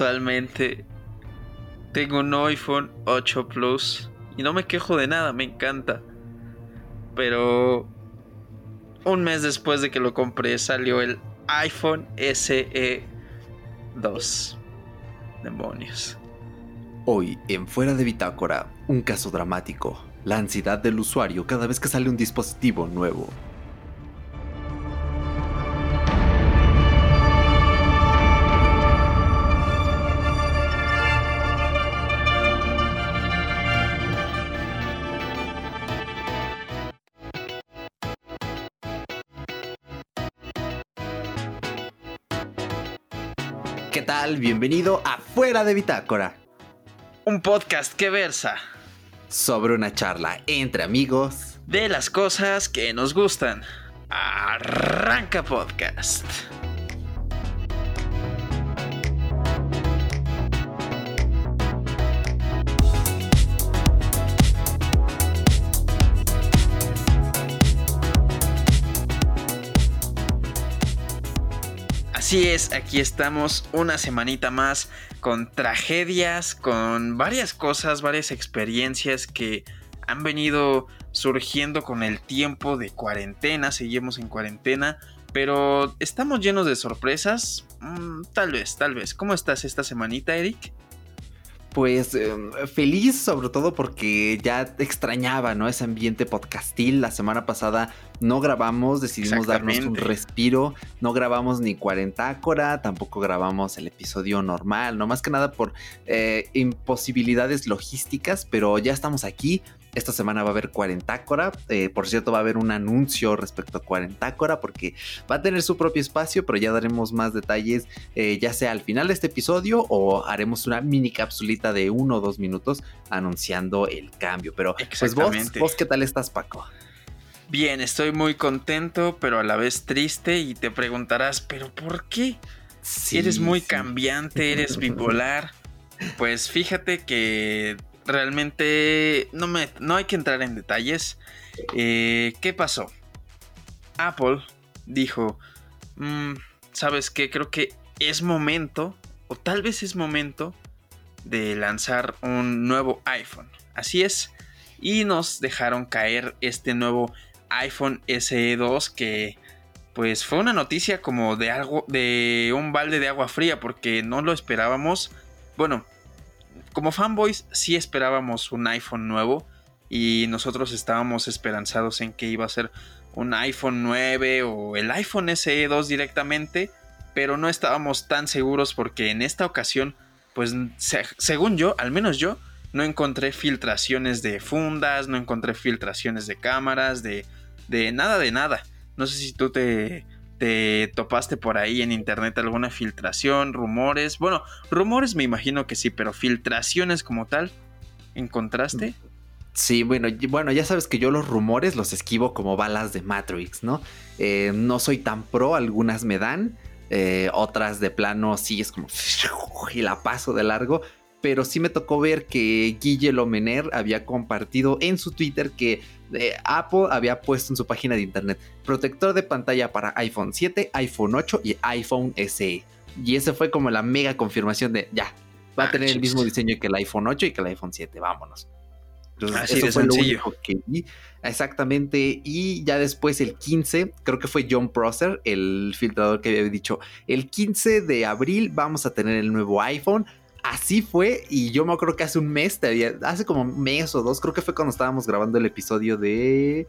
Actualmente tengo un iPhone 8 Plus y no me quejo de nada, me encanta. Pero un mes después de que lo compré salió el iPhone SE 2. Demonios. Hoy, en Fuera de Bitácora, un caso dramático. La ansiedad del usuario cada vez que sale un dispositivo nuevo. Tal? Bienvenido a Fuera de Bitácora. Un podcast que versa Sobre una charla entre amigos. de las cosas que nos gustan. Arranca podcast. Así es, aquí estamos una semanita más con tragedias, con varias cosas, varias experiencias que han venido surgiendo con el tiempo de cuarentena, seguimos en cuarentena, pero estamos llenos de sorpresas, Mm, tal vez, tal vez. ¿Cómo estás esta semanita, Eric? Pues eh, feliz sobre todo porque ya extrañaba, ¿no? Ese ambiente podcastil. La semana pasada no grabamos, decidimos darnos un respiro. No grabamos ni cuarentácora, tampoco grabamos el episodio normal, no más que nada por eh, imposibilidades logísticas, pero ya estamos aquí. Esta semana va a haber cuarentácora. Eh, por cierto, va a haber un anuncio respecto a cuarentácora porque va a tener su propio espacio, pero ya daremos más detalles eh, ya sea al final de este episodio o haremos una mini capsulita de uno o dos minutos anunciando el cambio. Pero pues vos, vos, ¿qué tal estás, Paco? Bien, estoy muy contento, pero a la vez triste y te preguntarás, ¿pero por qué? Sí, eres muy sí. cambiante, eres bipolar. Pues fíjate que realmente no, me, no hay que entrar en detalles. Eh, ¿Qué pasó? Apple dijo, "Mm, ¿sabes qué? Creo que es momento, o tal vez es momento, de lanzar un nuevo iPhone. Así es. Y nos dejaron caer este nuevo iPhone SE2 que pues fue una noticia como de algo de un balde de agua fría porque no lo esperábamos. Bueno, como fanboys sí esperábamos un iPhone nuevo y nosotros estábamos esperanzados en que iba a ser un iPhone 9 o el iPhone SE2 directamente, pero no estábamos tan seguros porque en esta ocasión, pues se- según yo, al menos yo, no encontré filtraciones de fundas, no encontré filtraciones de cámaras, de, de nada de nada. No sé si tú te, te topaste por ahí en internet alguna filtración, rumores. Bueno, rumores me imagino que sí, pero filtraciones como tal, ¿encontraste? Sí, bueno, bueno, ya sabes que yo los rumores los esquivo como balas de Matrix, ¿no? Eh, no soy tan pro, algunas me dan, eh, otras de plano sí es como y la paso de largo, pero sí me tocó ver que Guille Lomener había compartido en su Twitter que eh, Apple había puesto en su página de internet protector de pantalla para iPhone 7, iPhone 8 y iPhone SE. Y ese fue como la mega confirmación de ya, va a Ah, tener el mismo diseño que el iPhone 8 y que el iPhone 7, vámonos. Entonces, Así eso de fue lo sencillo. único que vi. Exactamente. Y ya después el 15, creo que fue John Prosser, el filtrador que había dicho, el 15 de abril vamos a tener el nuevo iPhone. Así fue, y yo me acuerdo que hace un mes, te había- hace como un mes o dos, creo que fue cuando estábamos grabando el episodio de...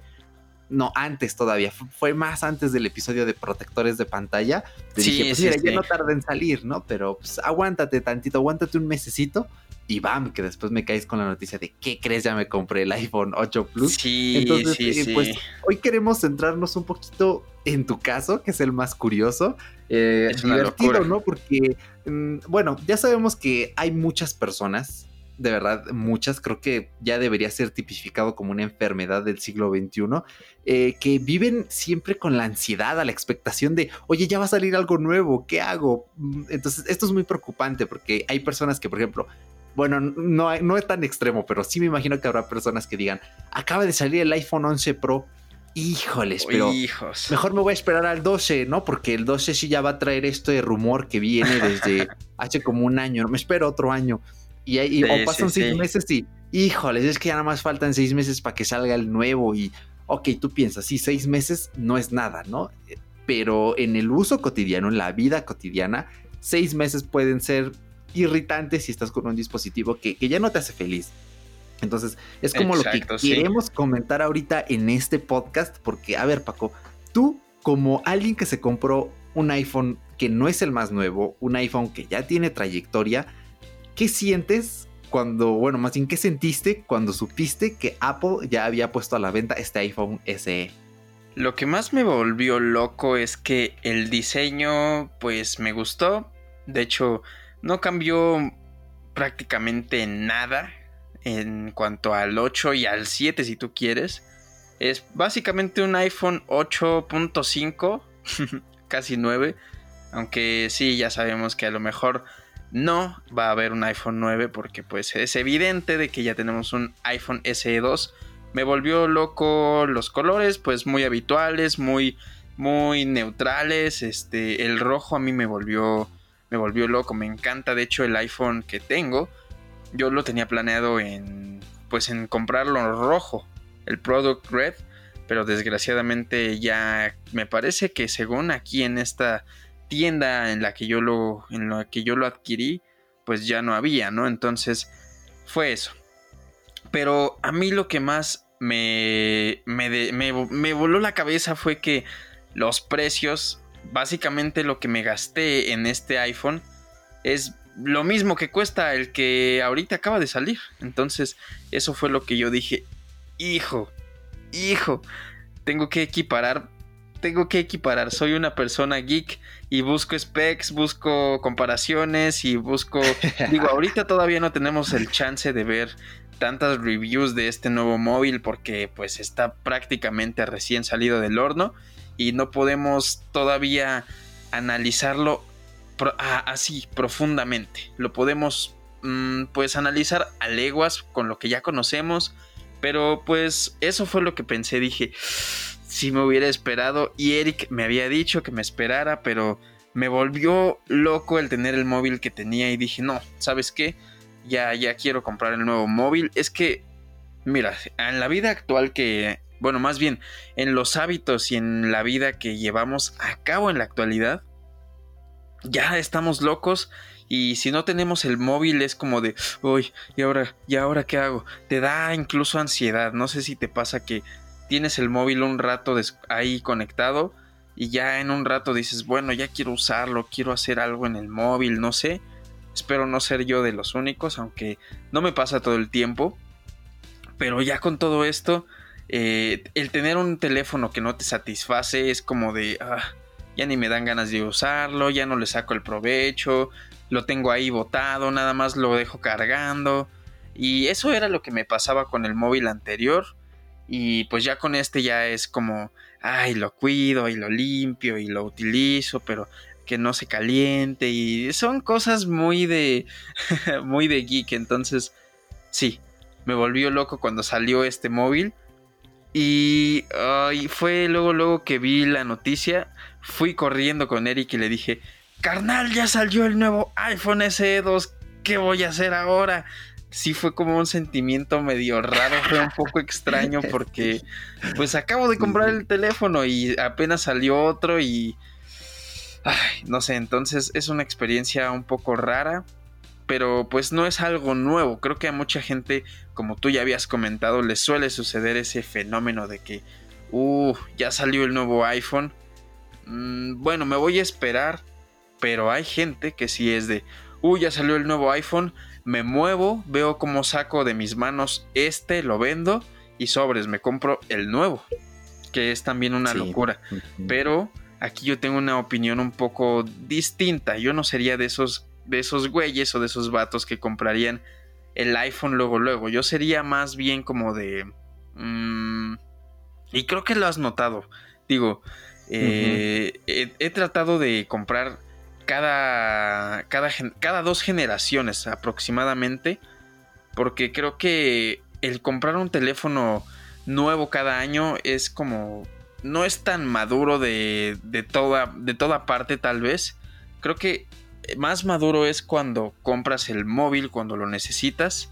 No, antes todavía, fu- fue más antes del episodio de protectores de pantalla. Te Sí, dije, pues sí, mira, sí. ya no tarda en salir, ¿no? Pero pues aguántate tantito, aguántate un mesecito y bam, que después me caes con la noticia de, ¿qué crees? Ya me compré el iPhone 8 Plus. Sí, Entonces, sí, eh, sí. pues hoy queremos centrarnos un poquito en tu caso, que es el más curioso. Eh, Es divertido. ¿no? Porque, mm, bueno, ya sabemos que hay muchas personas, de verdad, muchas, creo que ya debería ser tipificado como una enfermedad del siglo XXI, eh, que viven siempre con la ansiedad, a la expectación de, oye, ya va a salir algo nuevo, ¿qué hago? Mm, Entonces, esto es muy preocupante porque hay personas que, por ejemplo, bueno, no, no es tan extremo, pero sí me imagino que habrá personas que digan, acaba de salir el iPhone 11 Pro híjoles, pero mejor me voy a esperar al 12, ¿no? Porque el 12 sí ya va a traer este rumor que viene desde hace como un año, me espero otro año. Y, ahí o pasan seis meses y, híjoles, es que ya nada más faltan seis meses para que salga el nuevo y, ok, tú piensas, sí, seis meses no es nada, ¿no? Pero en el uso cotidiano, en la vida cotidiana, seis meses pueden ser irritantes si estás con un dispositivo que, que ya no te hace feliz. Entonces, es como lo que queremos comentar ahorita en este podcast, porque, a ver, Paco, tú como alguien que se compró un iPhone que no es el más nuevo, un iPhone que ya tiene trayectoria, ¿qué sientes cuando, bueno, más bien, qué sentiste cuando supiste que Apple ya había puesto a la venta este iPhone SE? Lo que más me volvió loco es que el diseño, pues me gustó. De hecho, no cambió prácticamente nada en cuanto al 8 y al 7 si tú quieres. Es básicamente un iPhone 8.5, casi 9. Aunque sí, ya sabemos que a lo mejor no va a haber un iPhone 9 porque pues es evidente de que ya tenemos un iPhone SE 2. Me volvió loco los colores, pues muy habituales, muy muy neutrales, este el rojo a mí me volvió me volvió loco, me encanta de hecho el iPhone que tengo yo lo tenía planeado en pues en comprarlo rojo, el Product Red, pero desgraciadamente ya me parece que según aquí en esta tienda en la que yo lo en la que yo lo adquirí, pues ya no había, ¿no? Entonces fue eso. Pero a mí lo que más me, me, me, me voló la cabeza fue que los precios, básicamente lo que me gasté en este iPhone es lo mismo que cuesta el que ahorita acaba de salir. Entonces, eso fue lo que yo dije, hijo, hijo, tengo que equiparar, tengo que equiparar, soy una persona geek y busco specs, busco comparaciones y busco, digo, ahorita todavía no tenemos el chance de ver tantas reviews de este nuevo móvil porque pues está prácticamente recién salido del horno y no podemos todavía analizarlo así profundamente. Lo podemos mm, pues analizar a leguas con lo que ya conocemos. Pero pues eso fue lo que pensé. Dije, si me hubiera esperado. Y Eric me había dicho que me esperara, pero me volvió loco el tener el móvil que tenía. Y dije, no, ¿sabes qué? Ya, ya quiero comprar el nuevo móvil. Es que, mira, en la vida actual que... Bueno, más bien, en los hábitos y en la vida que llevamos a cabo en la actualidad, ya estamos locos y si no tenemos el móvil es como de, uy, ¿y ahora, ¿y ahora qué hago? Te da incluso ansiedad, no sé si te pasa que tienes el móvil un rato ahí conectado y ya en un rato dices, bueno, ya quiero usarlo, quiero hacer algo en el móvil, no sé. Espero no ser yo de los únicos, aunque no me pasa todo el tiempo. Pero ya con todo esto, eh, el tener un teléfono que no te satisface es como de, ah, ya ni me dan ganas de usarlo, ya no le saco el provecho, lo tengo ahí botado, nada más lo dejo cargando. Y eso era lo que me pasaba con el móvil anterior. Y pues ya con este ya es como, ay, lo cuido y lo limpio y lo utilizo, pero que no se caliente. Y son cosas muy de, muy de geek. Entonces, sí, me volvió loco cuando salió este móvil. Y fue luego, luego que vi la noticia fui corriendo con Eric y le dije, carnal, ya salió el nuevo iPhone SE 2, ¿qué voy a hacer ahora? Sí fue como un sentimiento medio raro, fue un poco extraño porque pues acabo de comprar el teléfono y apenas salió otro y... Ay, no sé, entonces es una experiencia un poco rara, pero pues no es algo nuevo. Creo que a mucha gente, como tú ya habías comentado, le suele suceder ese fenómeno de que, uh, ya salió el nuevo iPhone Mm, bueno, me voy a esperar, pero hay gente que sí es de, uy, ya salió el nuevo iPhone, me muevo, veo cómo saco de mis manos este, lo vendo y sobres, me compro el nuevo, que es también una locura. Pero aquí yo tengo una opinión un poco distinta, yo no sería de esos, de esos güeyes o de esos vatos que comprarían el iPhone luego, luego, yo sería más bien como de... Mm, y creo que lo has notado, digo, eh, he, tratado de comprar cada, cada, cada dos generaciones aproximadamente. Porque creo que el comprar un teléfono nuevo cada año es como no es tan maduro de, de, toda, de toda parte tal vez. Creo que más maduro es cuando compras el móvil, cuando lo necesitas.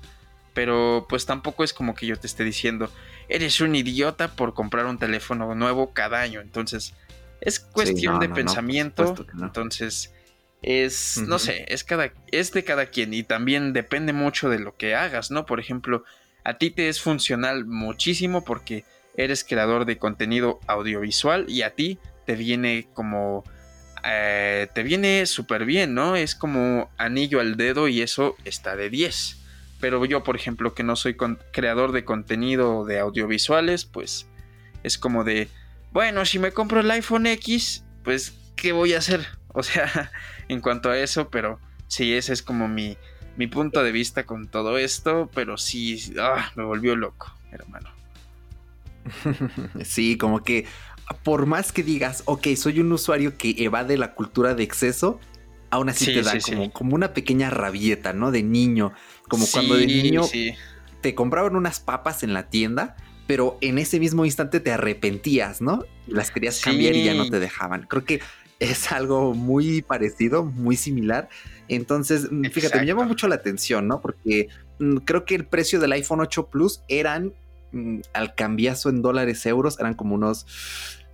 Pero pues tampoco es como que yo te esté diciendo, eres un idiota por comprar un teléfono nuevo cada año. Entonces, es cuestión de pensamiento. entonces, es, no sé, es, cada, es de cada quien y también depende mucho de lo que hagas, ¿no? Por ejemplo, a ti te es funcional muchísimo porque eres creador de contenido audiovisual y a ti te viene como... Eh, te viene súper bien, ¿no? Es como anillo al dedo y eso está de 10. Pero yo, por ejemplo, que no soy creador de contenido de audiovisuales, pues es como de, bueno, si me compro el iPhone X, pues, ¿qué voy a hacer? O sea, en cuanto a eso, pero sí, ese es como mi, punto de vista con todo esto, pero sí, ah, me volvió loco, hermano. Sí, como que por más que digas, ok, soy un usuario que evade la cultura de exceso, aún así te da como, como, una pequeña rabieta, ¿no? De niño, como cuando de niño te compraban unas papas en la tienda, pero en ese mismo instante te arrepentías, ¿no? Las querías cambiar y ya no te dejaban. Creo que es algo muy parecido, muy similar. Entonces, mm, fíjate, me llama mucho la atención, ¿no? Porque mm, creo que el precio del iPhone 8 Plus eran, mm, al cambiazo en dólares, euros, eran como unos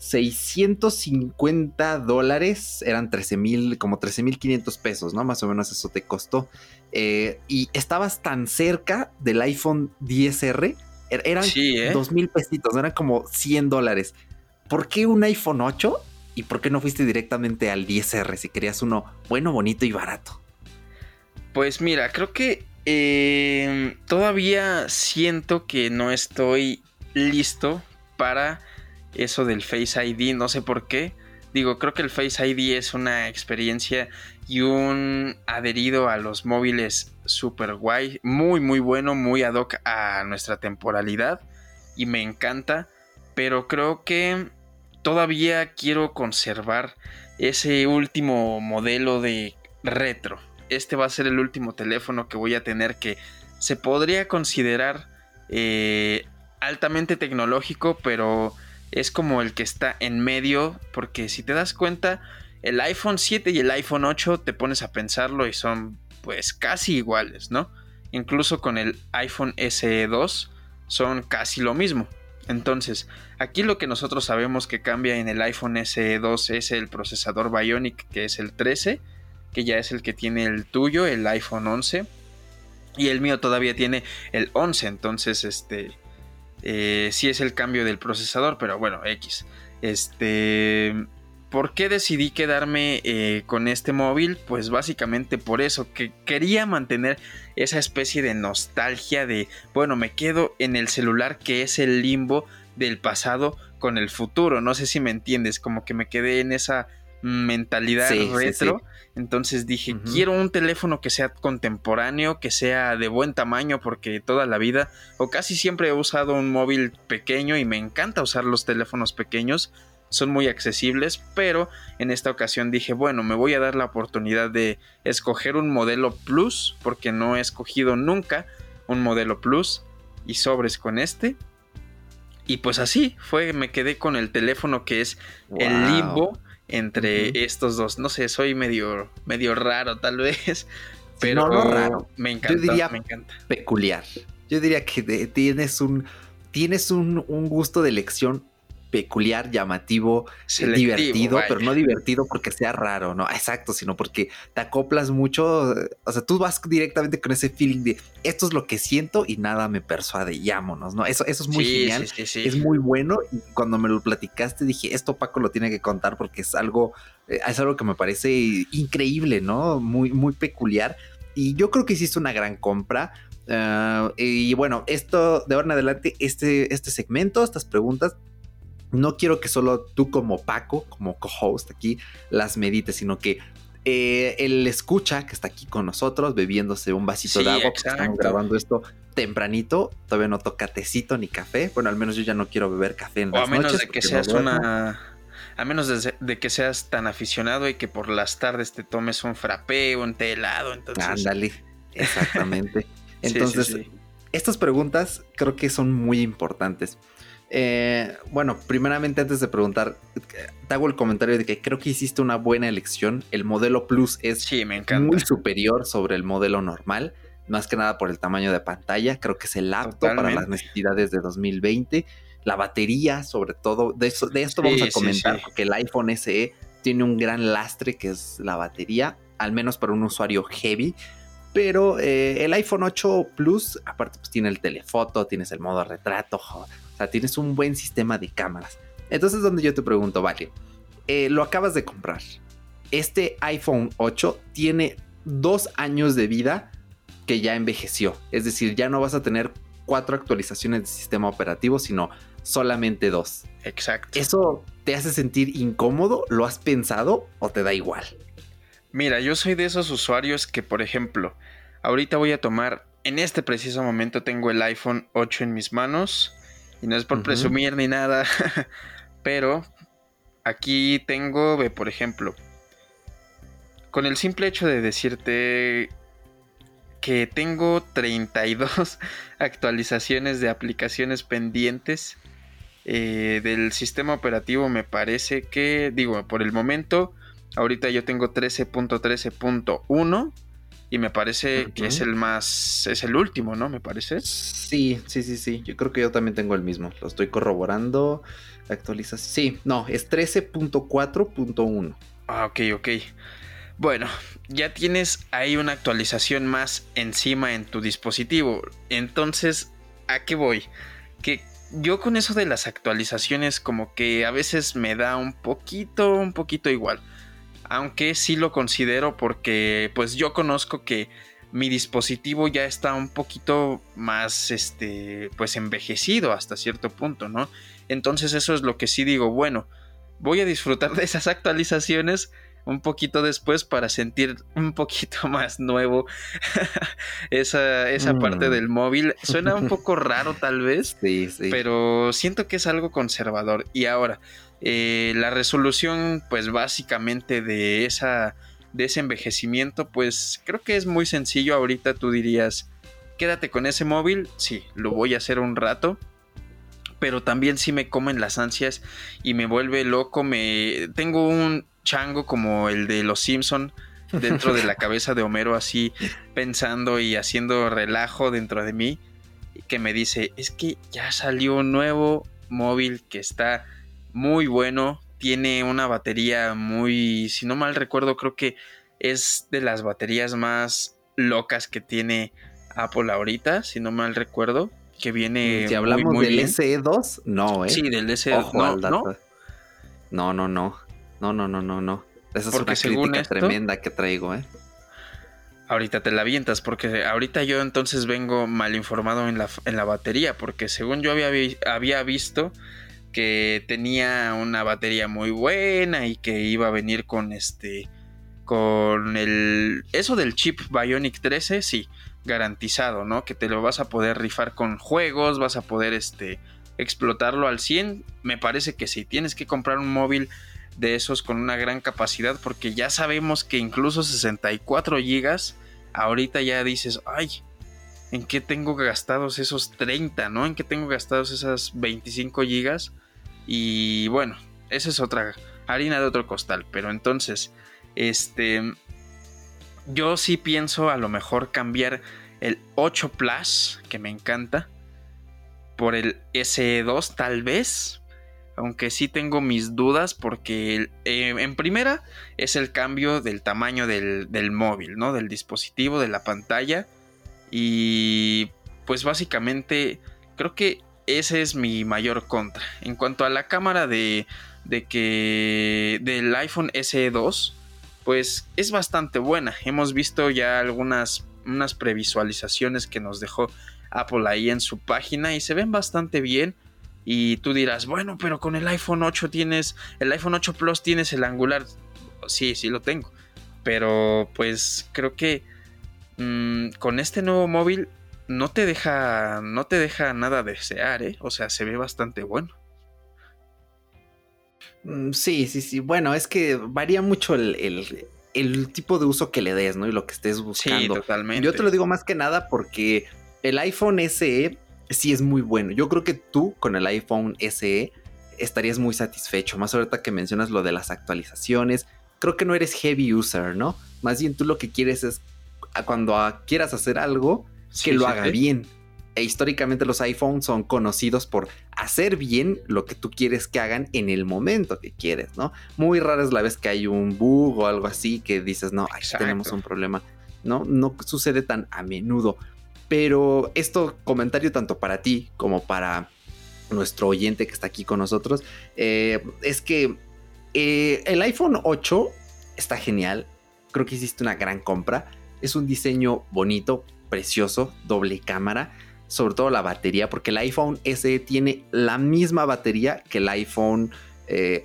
650 dólares, eran 13 mil, como 13 mil 500 pesos, ¿no? Más o menos eso te costó. Eh, y estabas tan cerca del iPhone 10R, er, eran ¿eh? dos mil pesitos, eran como 100 dólares. ¿Por qué un iPhone 8? ¿Y por qué no fuiste directamente al 10R si querías uno bueno, bonito y barato? Pues mira, creo que em, todavía siento que no estoy listo para eso del Face ID, no sé por qué. Digo, creo que el Face ID es una experiencia y un adherido a los móviles super guay, muy muy bueno, muy ad hoc a nuestra temporalidad y me encanta, pero creo que todavía quiero conservar ese último modelo de retro este va a ser el último teléfono que voy a tener que se podría considerar eh, altamente tecnológico, pero es como el que está en medio, porque si te das cuenta, el iPhone 7 y el iPhone 8 te pones a pensarlo y son pues casi iguales, ¿no? Incluso con el iPhone SE 2 son casi lo mismo. Entonces, aquí lo que nosotros sabemos que cambia en el iPhone SE 2 es el procesador Bionic, que es el 13, que ya es el que tiene el tuyo, el iPhone 11. Y el mío todavía tiene el 11, entonces este eh, sí es el cambio del procesador, pero bueno, X. Este, ¿por qué decidí quedarme eh, con este móvil? Pues básicamente por eso, que quería mantener esa especie de nostalgia de, bueno, me quedo en el celular que es el limbo del pasado con el futuro. No sé si me entiendes, como que me quedé en esa mentalidad retro. Entonces dije, quiero un teléfono que sea contemporáneo, que sea de buen tamaño, porque toda la vida, o casi siempre he usado un móvil pequeño y me encanta usar los teléfonos pequeños, son muy accesibles, pero en esta ocasión dije, bueno, me voy a dar la oportunidad de escoger un modelo Plus, porque no he escogido nunca un modelo Plus, y sobres con este. Y pues así fue, me quedé con el teléfono que es el Limbo entre estos dos. No sé, soy medio, medio raro tal vez, pero no, raro. me encanta. Yo diría me encanta. peculiar. Yo diría que tienes un tienes un, un, gusto de elección peculiar, llamativo, divertido, pero no divertido porque sea raro, no, exacto, sino porque te acoplas mucho, o sea, tú vas directamente con ese feeling de esto es lo que siento y nada me persuade, llámonos, ¿no? Eso, eso es muy genial, es muy bueno y cuando me lo platicaste dije, esto Paco lo tiene que contar porque es algo, eh, es algo que me parece increíble, ¿no? Muy, muy peculiar. Y yo creo que hiciste una gran compra. Ah, y bueno, esto de ahora en adelante, este, este segmento, estas preguntas, no quiero que solo tú como Paco, como co-host aquí, las medites, sino que eh, el escucha que está aquí con nosotros bebiéndose un vasito de agua, porque estamos grabando esto tempranito, todavía no toca tecito ni café. Bueno, al menos yo ya no quiero beber café en o las a menos de que seas una a menos de, que seas tan aficionado y que por las tardes te tomes un frappé o un té helado, entonces ándale, exactamente. Entonces, estas preguntas creo que son muy importantes. Eh, bueno, primeramente antes de preguntar, te hago el comentario de que creo que hiciste una buena elección. El modelo Plus es muy superior sobre el modelo normal, más que nada por el tamaño de pantalla. Creo que es el apto para las necesidades de 2020. La batería, sobre todo, de, eso, de esto vamos a comentar, porque el iPhone SE tiene un gran lastre que es la batería, al menos para un usuario heavy. Pero eh, el iPhone 8 Plus, aparte, pues tiene el telefoto, tienes el modo retrato, o sea, tienes un buen sistema de cámaras. Entonces, donde yo te pregunto, vale, eh, lo acabas de comprar. Este iPhone 8 tiene dos años de vida que ya envejeció. Es decir, ya no vas a tener cuatro actualizaciones de sistema operativo, sino solamente dos. Exacto. ¿Eso te hace sentir incómodo? ¿Lo has pensado o te da igual? Mira, yo soy de esos usuarios que, por ejemplo, ahorita voy a tomar, en este preciso momento tengo el iPhone 8 en mis manos, y no es por presumir ni nada, pero aquí tengo, ve, por ejemplo, con el simple hecho de decirte que tengo 32 actualizaciones de aplicaciones pendientes eh, del sistema operativo, me parece que, digo, por el momento Ahorita yo tengo 13.13.1 y me parece que es el más, es el último, ¿no? Me parece. Sí, sí, sí, sí. Yo creo que yo también tengo el mismo. Lo estoy corroborando. Actualización. Sí, no, es 13.4.1. Ah, ok, ok. Bueno, ya tienes ahí una actualización más encima en tu dispositivo. Entonces, ¿a qué voy? Que yo con eso de las actualizaciones como que a veces me da un poquito, un poquito igual aunque sí lo considero porque pues yo conozco que mi dispositivo ya está un poquito más este pues envejecido hasta cierto punto, ¿no? Entonces eso es lo que sí digo, bueno, voy a disfrutar de esas actualizaciones un poquito después para sentir un poquito más nuevo esa, esa parte mm. del móvil. Suena un poco raro tal vez, sí, sí. pero siento que es algo conservador. Y ahora, eh, la resolución, pues básicamente de, esa, de ese envejecimiento, pues creo que es muy sencillo. Ahorita tú dirías, quédate con ese móvil. Sí, lo voy a hacer un rato. Pero también sí me comen las ansias y me vuelve loco. Me tengo un chango como el de los Simpson dentro de la cabeza de Homero así pensando y haciendo relajo dentro de mí que me dice es que ya salió un nuevo móvil que está muy bueno. Tiene una batería muy, si no mal recuerdo, creo que es de las baterías más locas que tiene Apple ahorita, si no mal recuerdo. Que viene. Si hablamos del SE2, no, ¿eh? Sí, del SE2. no, ¿no? no, no, no. No, no, no, no, no. Esa es una crítica tremenda que traigo, ¿eh? Ahorita te la avientas, porque ahorita yo entonces vengo mal informado en la, en la batería, porque según yo había, había visto que tenía una batería muy buena y que iba a venir con este con el eso del chip Bionic 13, sí, garantizado, ¿no? Que te lo vas a poder rifar con juegos, vas a poder este explotarlo al 100. Me parece que sí, tienes que comprar un móvil de esos con una gran capacidad porque ya sabemos que incluso 64 gigas ahorita ya dices, "Ay, ¿en qué tengo gastados esos 30, no? ¿En qué tengo gastados esas 25 gigas?" Y bueno, esa es otra harina de otro costal. Pero entonces, este, yo sí pienso a lo mejor cambiar el 8 Plus, que me encanta, por el SE2 tal vez. Aunque sí tengo mis dudas porque eh, en primera es el cambio del tamaño del, del móvil, ¿no? Del dispositivo, de la pantalla. Y pues básicamente creo que ese es mi mayor contra. En cuanto a la cámara de, de que del iPhone SE2, pues es bastante buena. Hemos visto ya algunas unas previsualizaciones que nos dejó Apple ahí en su página y se ven bastante bien. Y tú dirás, bueno, pero con el iPhone 8 tienes, el iPhone 8 Plus tienes el angular. Sí, sí lo tengo. Pero pues creo que mm, con este nuevo móvil no te deja, no te deja nada desear, ¿eh? O sea, se ve bastante bueno. Mm, sí, sí, sí. Bueno, es que varía mucho el, el, tipo de uso que le des, ¿no? Y lo que estés buscando. Sí, totalmente. Yo te lo digo más que nada porque el iPhone SE sí es muy bueno. Yo creo que tú con el iPhone SE estarías muy satisfecho. Más ahorita que mencionas lo de las actualizaciones. Creo que no eres heavy user, ¿no? Más bien tú lo que quieres es cuando quieras hacer algo, que lo haga bien. E históricamente los iPhones son conocidos por hacer bien lo que tú quieres que hagan en el momento que quieres, ¿no? Muy rara es la vez que hay un bug o algo así que dices, no, aquí tenemos un problema. No, no sucede tan a menudo. Pero esto comentario tanto para ti como para nuestro oyente que está aquí con nosotros, eh, es que eh, el iPhone 8 está genial. Creo que hiciste una gran compra. Es un diseño bonito, precioso, doble cámara. Sobre todo la batería, porque el iPhone SE tiene la misma batería que el iPhone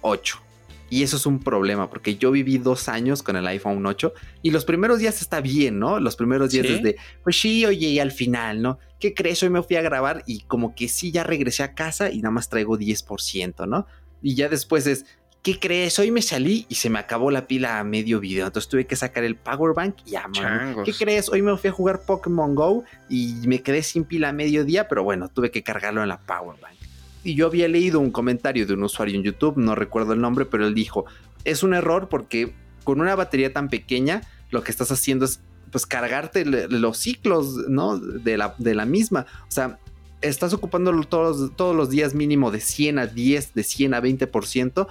8. Eh, y eso es un problema, porque yo viví dos años con el iPhone 8 y los primeros días está bien, ¿no? Los primeros días desde, pues sí, oye, y al final, ¿no? ¿Qué crees? Hoy me fui a grabar y como que sí, ya regresé a casa y nada más traigo 10%, ¿no? Y ya después es, ¿qué crees? Hoy me salí y se me acabó la pila a medio video. Entonces tuve que sacar el power bank y ya, ¿Qué crees? Hoy me fui a jugar Pokémon Go y me quedé sin pila a medio día, pero bueno, tuve que cargarlo en la power bank. Y yo había leído un comentario de un usuario en YouTube, no recuerdo el nombre, pero él dijo, es un error porque con una batería tan pequeña, lo que estás haciendo es pues cargarte los ciclos, ¿no? De la, de la misma. O sea, estás ocupándolo todos, todos los días mínimo de 100 a 10, de 100 a 20%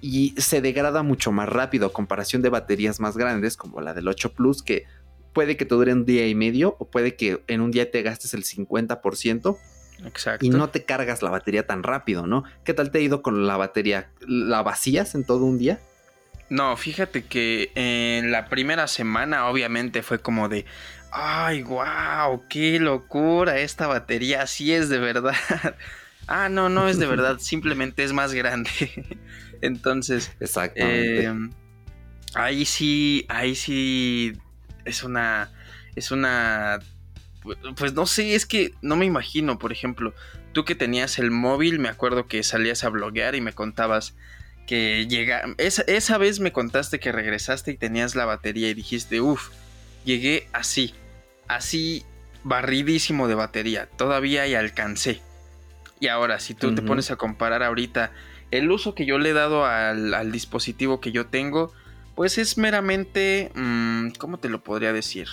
y se degrada mucho más rápido a comparación de baterías más grandes como la del 8 Plus que puede que te dure un día y medio o puede que en un día te gastes el 50% Exacto. Y no te cargas la batería tan rápido, ¿no? ¿Qué tal te ha ido con la batería? ¿La vacías en todo un día? No, fíjate que en la primera semana obviamente fue como de, ay, wow, qué locura, esta batería sí es de verdad. ah, no, no es de verdad, simplemente es más grande. Entonces, Exactamente. Em, ahí sí, ahí sí es una, es una pues no sé, es que no me imagino, por ejemplo, tú que tenías el móvil, me acuerdo que salías a bloguear y me contabas que llega, esa, esa vez me contaste que regresaste y tenías la batería y dijiste, uff, llegué así, así barridísimo de batería, todavía y alcancé. Y ahora, si tú te pones a comparar ahorita el uso que yo le he dado al, dispositivo que yo tengo, pues es meramente, mm, ¿cómo te lo podría decir?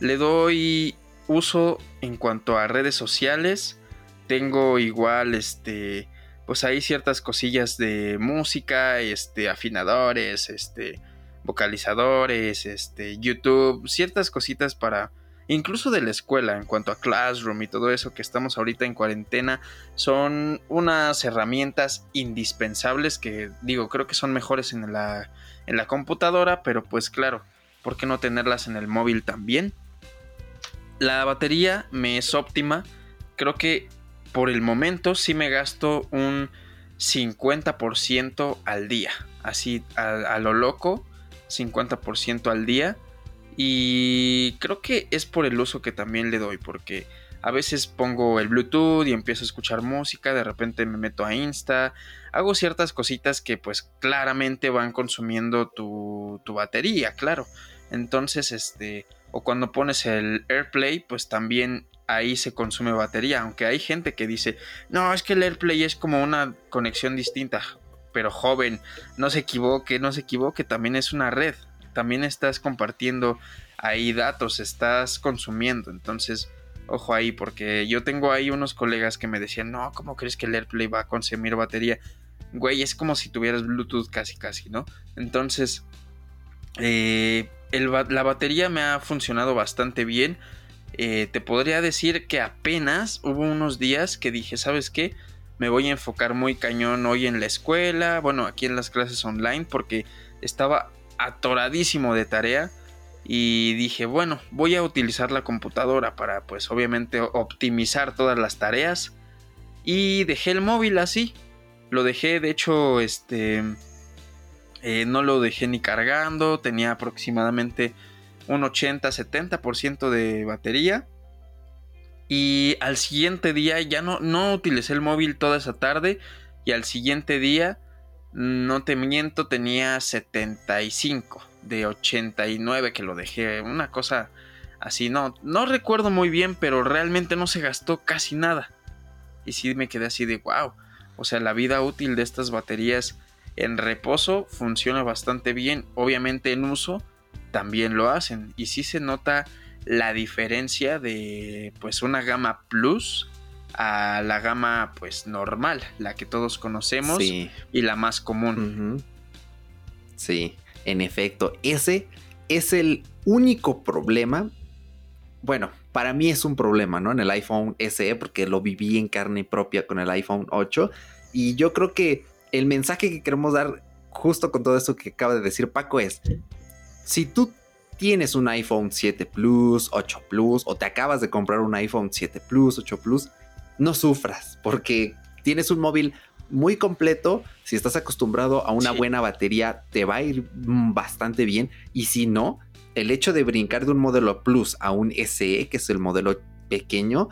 Le doy uso en cuanto a redes sociales. Tengo igual, este, pues hay ciertas cosillas de música, este, afinadores, este, vocalizadores, este, YouTube, ciertas cositas para, incluso de la escuela, en cuanto a Classroom y todo eso que estamos ahorita en cuarentena, son unas herramientas indispensables que digo, creo que son mejores en la, en la computadora, pero pues claro, ¿por qué no tenerlas en el móvil también? La batería me es óptima. Creo que por el momento sí me gasto un 50% al día. Así a, lo loco, 50% al día. Y creo que es por el uso que también le doy, porque a veces pongo el Bluetooth y empiezo a escuchar música, de repente me meto a Insta, hago ciertas cositas que pues claramente van consumiendo tu, tu batería, claro. Entonces, este, o cuando pones el AirPlay, pues también ahí se consume batería, aunque hay gente que dice, no, es que el AirPlay es como una conexión distinta, pero joven, no se equivoque, no se equivoque, también es una red, también estás compartiendo ahí datos, estás consumiendo, entonces, ojo ahí, porque yo tengo ahí unos colegas que me decían, no, ¿cómo crees que el AirPlay va a consumir batería? Güey, es como si tuvieras Bluetooth casi, casi, ¿no? Entonces, eh, la batería me ha funcionado bastante bien. Eh, te podría decir que apenas hubo unos días que dije, ¿sabes qué? Me voy a enfocar muy cañón hoy en la escuela, bueno, aquí en las clases online, porque estaba atoradísimo de tarea. Y dije, bueno, voy a utilizar la computadora para, pues, obviamente optimizar todas las tareas. Y dejé el móvil así. Lo dejé, de hecho, este eh, no lo dejé ni cargando, tenía aproximadamente un 80-70% de batería. Y al siguiente día ya no, no utilicé el móvil toda esa tarde. Y al siguiente día, no te miento, tenía 75 de 89 que lo dejé. Una cosa Así, no, no recuerdo muy bien, pero realmente no se gastó casi nada. Y sí me quedé así de wow. O sea, la vida útil de estas baterías en reposo funciona bastante bien. Obviamente en uso también lo hacen. Y sí se nota la diferencia de pues una gama plus a la gama pues normal, la que todos conocemos y la más común. Sí, en efecto, ese es el único problema. Bueno, para mí es un problema, ¿no? En el iPhone SE, porque lo viví en carne propia con el iPhone 8. Y yo creo que el mensaje que queremos dar justo con todo esto que acaba de decir Paco es, si tú tienes un iPhone 7 Plus, 8 Plus, o te acabas de comprar un iPhone 7 Plus, 8 Plus, no sufras, porque tienes un móvil muy completo. Si estás acostumbrado a una buena batería, te va a ir bastante bien. Y si no, el hecho de brincar de un modelo Plus a un SE, que es el modelo pequeño,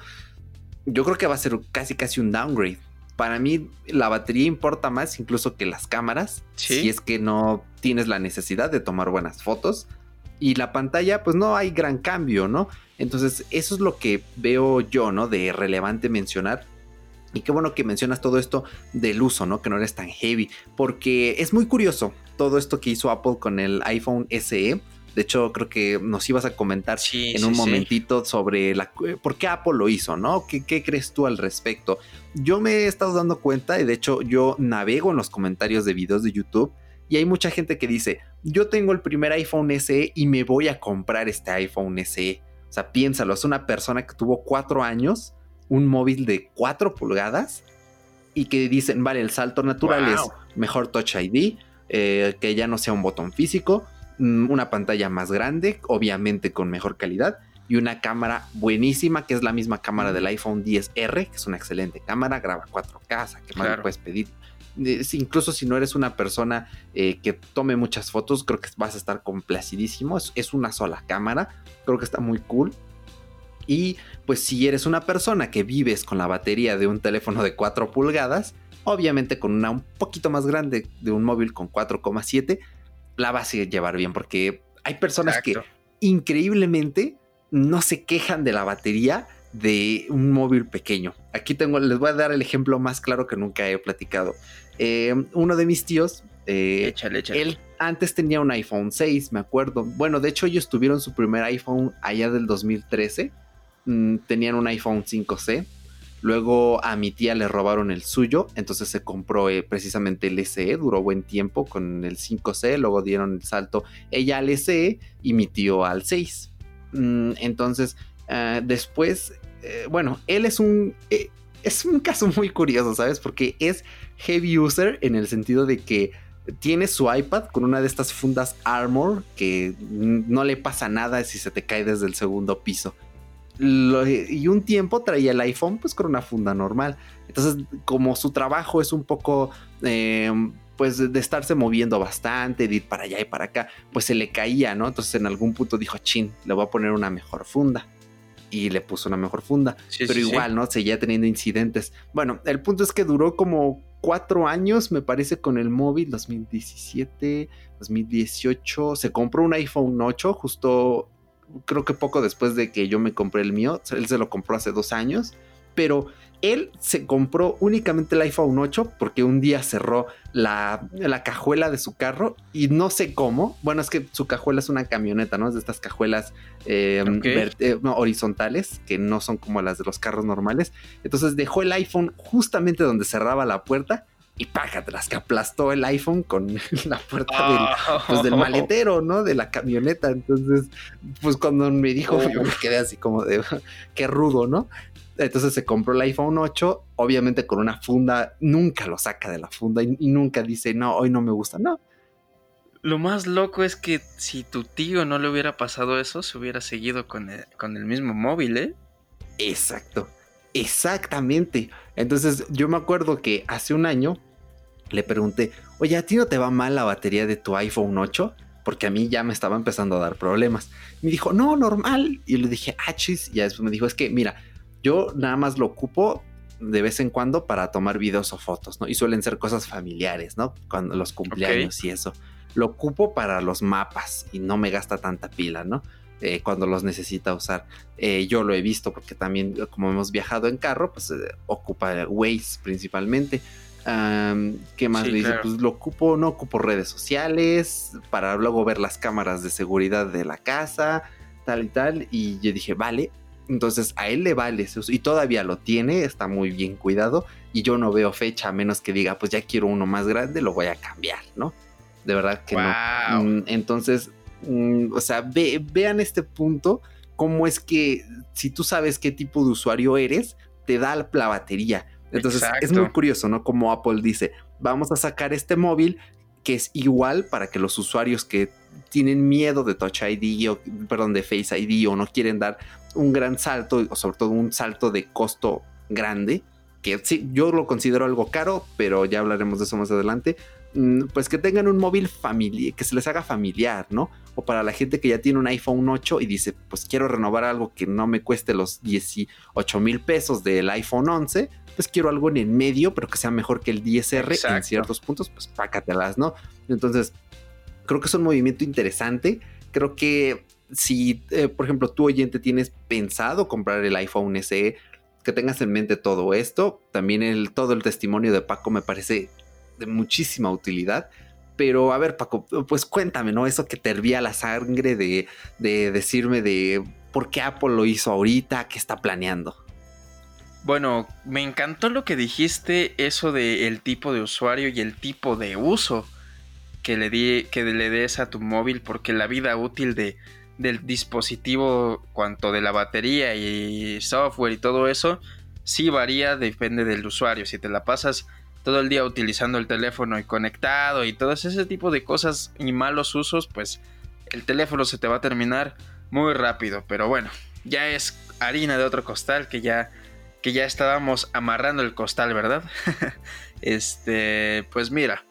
yo creo que va a ser casi casi un downgrade. Para mí la batería importa más incluso que las cámaras, si es que no tienes la necesidad de tomar buenas fotos. Y la pantalla, pues no hay gran cambio, ¿no? Entonces, eso es lo que veo yo, ¿no? De relevante mencionar y qué bueno que mencionas todo esto del uso, ¿no? Que no eres tan heavy, porque es muy curioso todo esto que hizo Apple con el iPhone SE. De hecho, creo que nos ibas a comentar en un momentito sobre la, por qué Apple lo hizo, ¿no? ¿Qué, ¿Qué, crees tú al respecto? Yo me he estado dando cuenta y de hecho yo navego en los comentarios de videos de YouTube y hay mucha gente que dice, yo tengo el primer iPhone SE y me voy a comprar este iPhone SE. O sea, piénsalo, es una persona que tuvo cuatro años un móvil de 4 pulgadas y que dicen, vale, el salto natural es mejor Touch ID, eh, que ya no sea un botón físico, mm, una pantalla más grande, obviamente con mejor calidad, y una cámara buenísima, que es la misma cámara del iPhone 10R, que es una excelente cámara, graba 4K, que más puedes pedir. Incluso si no eres una persona eh, que tome muchas fotos, creo que vas a estar complacidísimo. es una sola cámara, creo que está muy cool. Y pues si eres una persona que vives con la batería de un teléfono de 4 pulgadas, obviamente con una un poquito más grande de un móvil con 4,7, la vas a llevar bien porque hay personas que increíblemente no se quejan de la batería de un móvil pequeño. Aquí tengo, les voy a dar el ejemplo más claro que nunca he platicado. Eh, uno de mis tíos, eh, él antes tenía un iPhone 6, me acuerdo. Bueno, de hecho ellos tuvieron su primer iPhone allá del 2013 Mm, tenían un iPhone 5C. Luego a mi tía le robaron el suyo, entonces se compró eh, precisamente el SE, duró buen tiempo con el 5C, luego dieron el salto ella al SE y mi tío al 6. Mm, entonces, después, eh, bueno, él es un, eh, es un caso muy curioso, ¿sabes? Porque es heavy user en el sentido de que tiene su iPad con una de estas fundas Armor que no le pasa nada si se te cae desde el segundo piso y un tiempo traía el iPhone pues con una funda normal. Entonces, como su trabajo es un poco, eh, pues de estarse moviendo bastante, de ir para allá y para acá, pues se le caía, ¿no? Entonces en algún punto dijo, chin, le voy a poner una mejor funda. Y le puso una mejor funda. pero igual, ¿no? Seguía teniendo incidentes. Bueno, el punto es que duró como cuatro años, me parece, con el móvil, 2017, 2018. Se compró un iPhone 8 justo creo que poco después de que yo me compré el mío, él se lo compró hace dos años, pero él se compró únicamente el iPhone 8 porque un día cerró la, cajuela de su carro y no sé cómo. Bueno, es que su cajuela es una camioneta, ¿no? Es de estas cajuelas em, eh, horizontales que no son como las de los carros normales. Entonces dejó el iPhone justamente donde cerraba la puerta y págatelas que aplastó el iPhone con la puerta del, pues, del, maletero, ¿no? De la camioneta. Entonces, pues cuando me dijo, yo me quedé así como de, qué rudo, ¿no? Entonces se compró el iPhone 8, obviamente con una funda, nunca lo saca de la funda y, nunca dice, no, hoy no me gusta, no. Lo más loco es que si tu tío no le hubiera pasado eso, se hubiera seguido con el, con el mismo móvil, ¿eh? Exacto, exactamente. Entonces yo me acuerdo que hace un año le pregunté, oye, ¿a ti no te va mal la batería de tu iPhone 8? Porque a mí ya me estaba empezando a dar problemas. Me dijo, no, normal. Y le dije, ah, chis. Y después me dijo, es que, mira, yo nada más lo ocupo de vez en cuando para tomar videos o fotos, ¿no? Y suelen ser cosas familiares, ¿no? Cuando los cumpleaños y eso. Lo ocupo para los mapas y no me gasta tanta pila, ¿no? eh, cuando los necesita usar. Eh, yo lo he visto porque también como hemos viajado en carro, pues ocupa Waze principalmente. ¿Qué más le dice? Pues lo ocupo, no ocupo redes sociales para luego ver las cámaras de seguridad de la casa, tal y tal. Y yo dije, vale. Entonces a él le vale ese uso y todavía lo tiene, está muy bien cuidado y yo no veo fecha a menos que diga, pues ya quiero uno más grande, lo voy a cambiar, ¿no? De verdad que no. Mm, entonces, mm, o sea, vean este punto, cómo es que si tú sabes qué tipo de usuario eres, te da la batería entonces es muy curioso, ¿no? Como Apple dice, vamos a sacar este móvil que es igual para que los usuarios que tienen miedo de Touch ID o, perdón, de Face ID o no quieren dar un gran salto, o sobre todo un salto de costo grande, que sí, yo lo considero algo caro, pero ya hablaremos de eso más adelante, mm, pues que tengan un móvil familiar, que se les haga familiar, ¿no? O para la gente que ya tiene un iPhone 8 y dice, pues quiero renovar algo que no me cueste los 18 mil pesos del iPhone 11, pues quiero algo en el medio, pero que sea mejor que el 10R en ciertos puntos, pues pácatelas, ¿no? Entonces, creo que es un movimiento interesante. Creo que si, eh, por ejemplo, tú oyente tienes pensado comprar el iPhone SE, que tengas en mente todo esto. También el, todo el testimonio de Paco me parece de muchísima utilidad. Pero a ver, Paco, pues cuéntame, ¿no? Eso que te hervía la sangre de, de decirme de por qué Apple lo hizo ahorita, qué está planeando. Bueno, me encantó lo que dijiste, eso de el tipo de usuario y el tipo de uso que le, di, que le des a tu móvil, porque la vida útil de, del dispositivo, cuanto de la batería y software y todo eso, sí varía, depende del usuario. Si te la pasas todo el día utilizando el teléfono y conectado y todo ese tipo de cosas y malos usos, pues el teléfono se te va a terminar muy rápido. Pero bueno, ya es harina de otro costal que ya que ya estábamos amarrando el costal, ¿verdad? este, pues mira,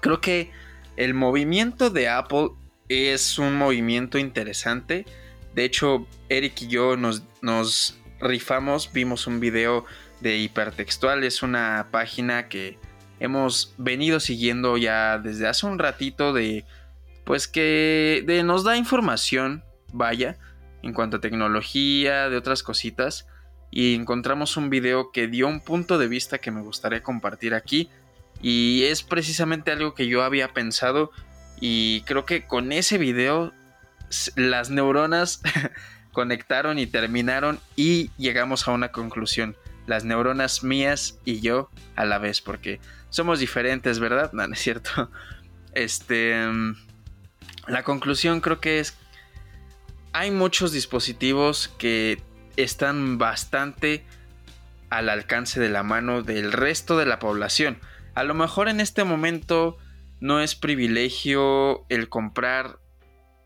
creo que el movimiento de Apple es un movimiento interesante. De hecho, Eric y yo nos, rifamos, vimos un video de Hipertextual, es una página que hemos venido siguiendo ya desde hace un ratito de pues que de, nos da información, vaya, en cuanto a tecnología, de otras cositas y encontramos un video que dio un punto de vista que me gustaría compartir aquí y es precisamente algo que yo había pensado y creo que con ese video las neuronas conectaron y terminaron y llegamos a una conclusión. Las neuronas mías y yo a la vez, porque somos diferentes, ¿verdad? No, no es cierto. Este. La conclusión creo que es. Hay muchos dispositivos que están bastante al alcance de la mano del resto de la población. A lo mejor en este momento no es privilegio el comprar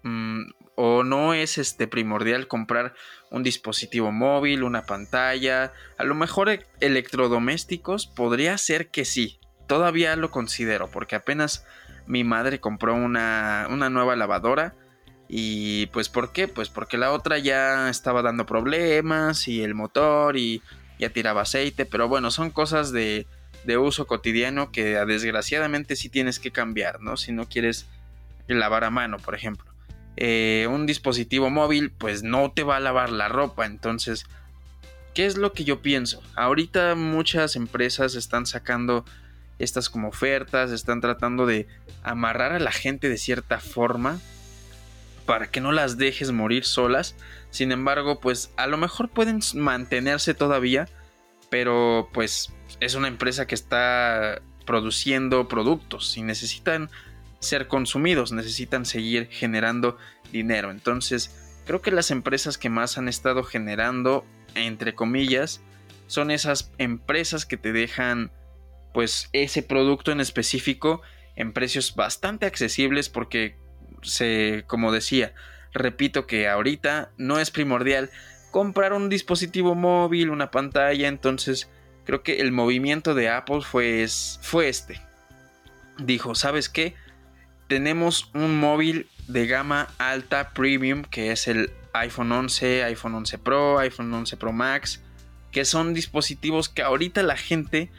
mm, o no es este primordial comprar un dispositivo móvil, una pantalla, a lo mejor e-, electrodomésticos podría ser que sí. Todavía lo considero porque apenas mi madre compró una, una nueva lavadora y pues ¿por qué? Pues porque la otra ya estaba dando problemas y el motor y ya tiraba aceite, pero bueno, son cosas de, de uso cotidiano que desgraciadamente sí tienes que cambiar, ¿no? Si no quieres lavar a mano, por ejemplo. Eh, un dispositivo móvil pues no te va a lavar la ropa, entonces, ¿qué es lo que yo pienso? Ahorita muchas empresas están sacando estas como ofertas, están tratando de amarrar a la gente de cierta forma para que no las dejes morir solas. Sin embargo, pues a lo mejor pueden mantenerse todavía, pero pues es una empresa que está produciendo productos y necesitan ser consumidos, necesitan seguir generando dinero. Entonces, creo que las empresas que más han estado generando, entre comillas, son esas empresas que te dejan pues ese producto en específico en precios bastante accesibles porque se, como decía, repito que ahorita no es primordial comprar un dispositivo móvil, una pantalla, entonces creo que el movimiento de Apple fue, fue este. Dijo, ¿sabes qué? Tenemos un móvil de gama alta premium que es el iPhone 11, iPhone 11 Pro, iPhone 11 Pro Max, que son dispositivos que ahorita la gente